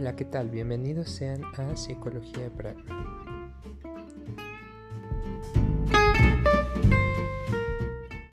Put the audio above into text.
Hola, ¿qué tal? Bienvenidos sean a Psicología de Pragma.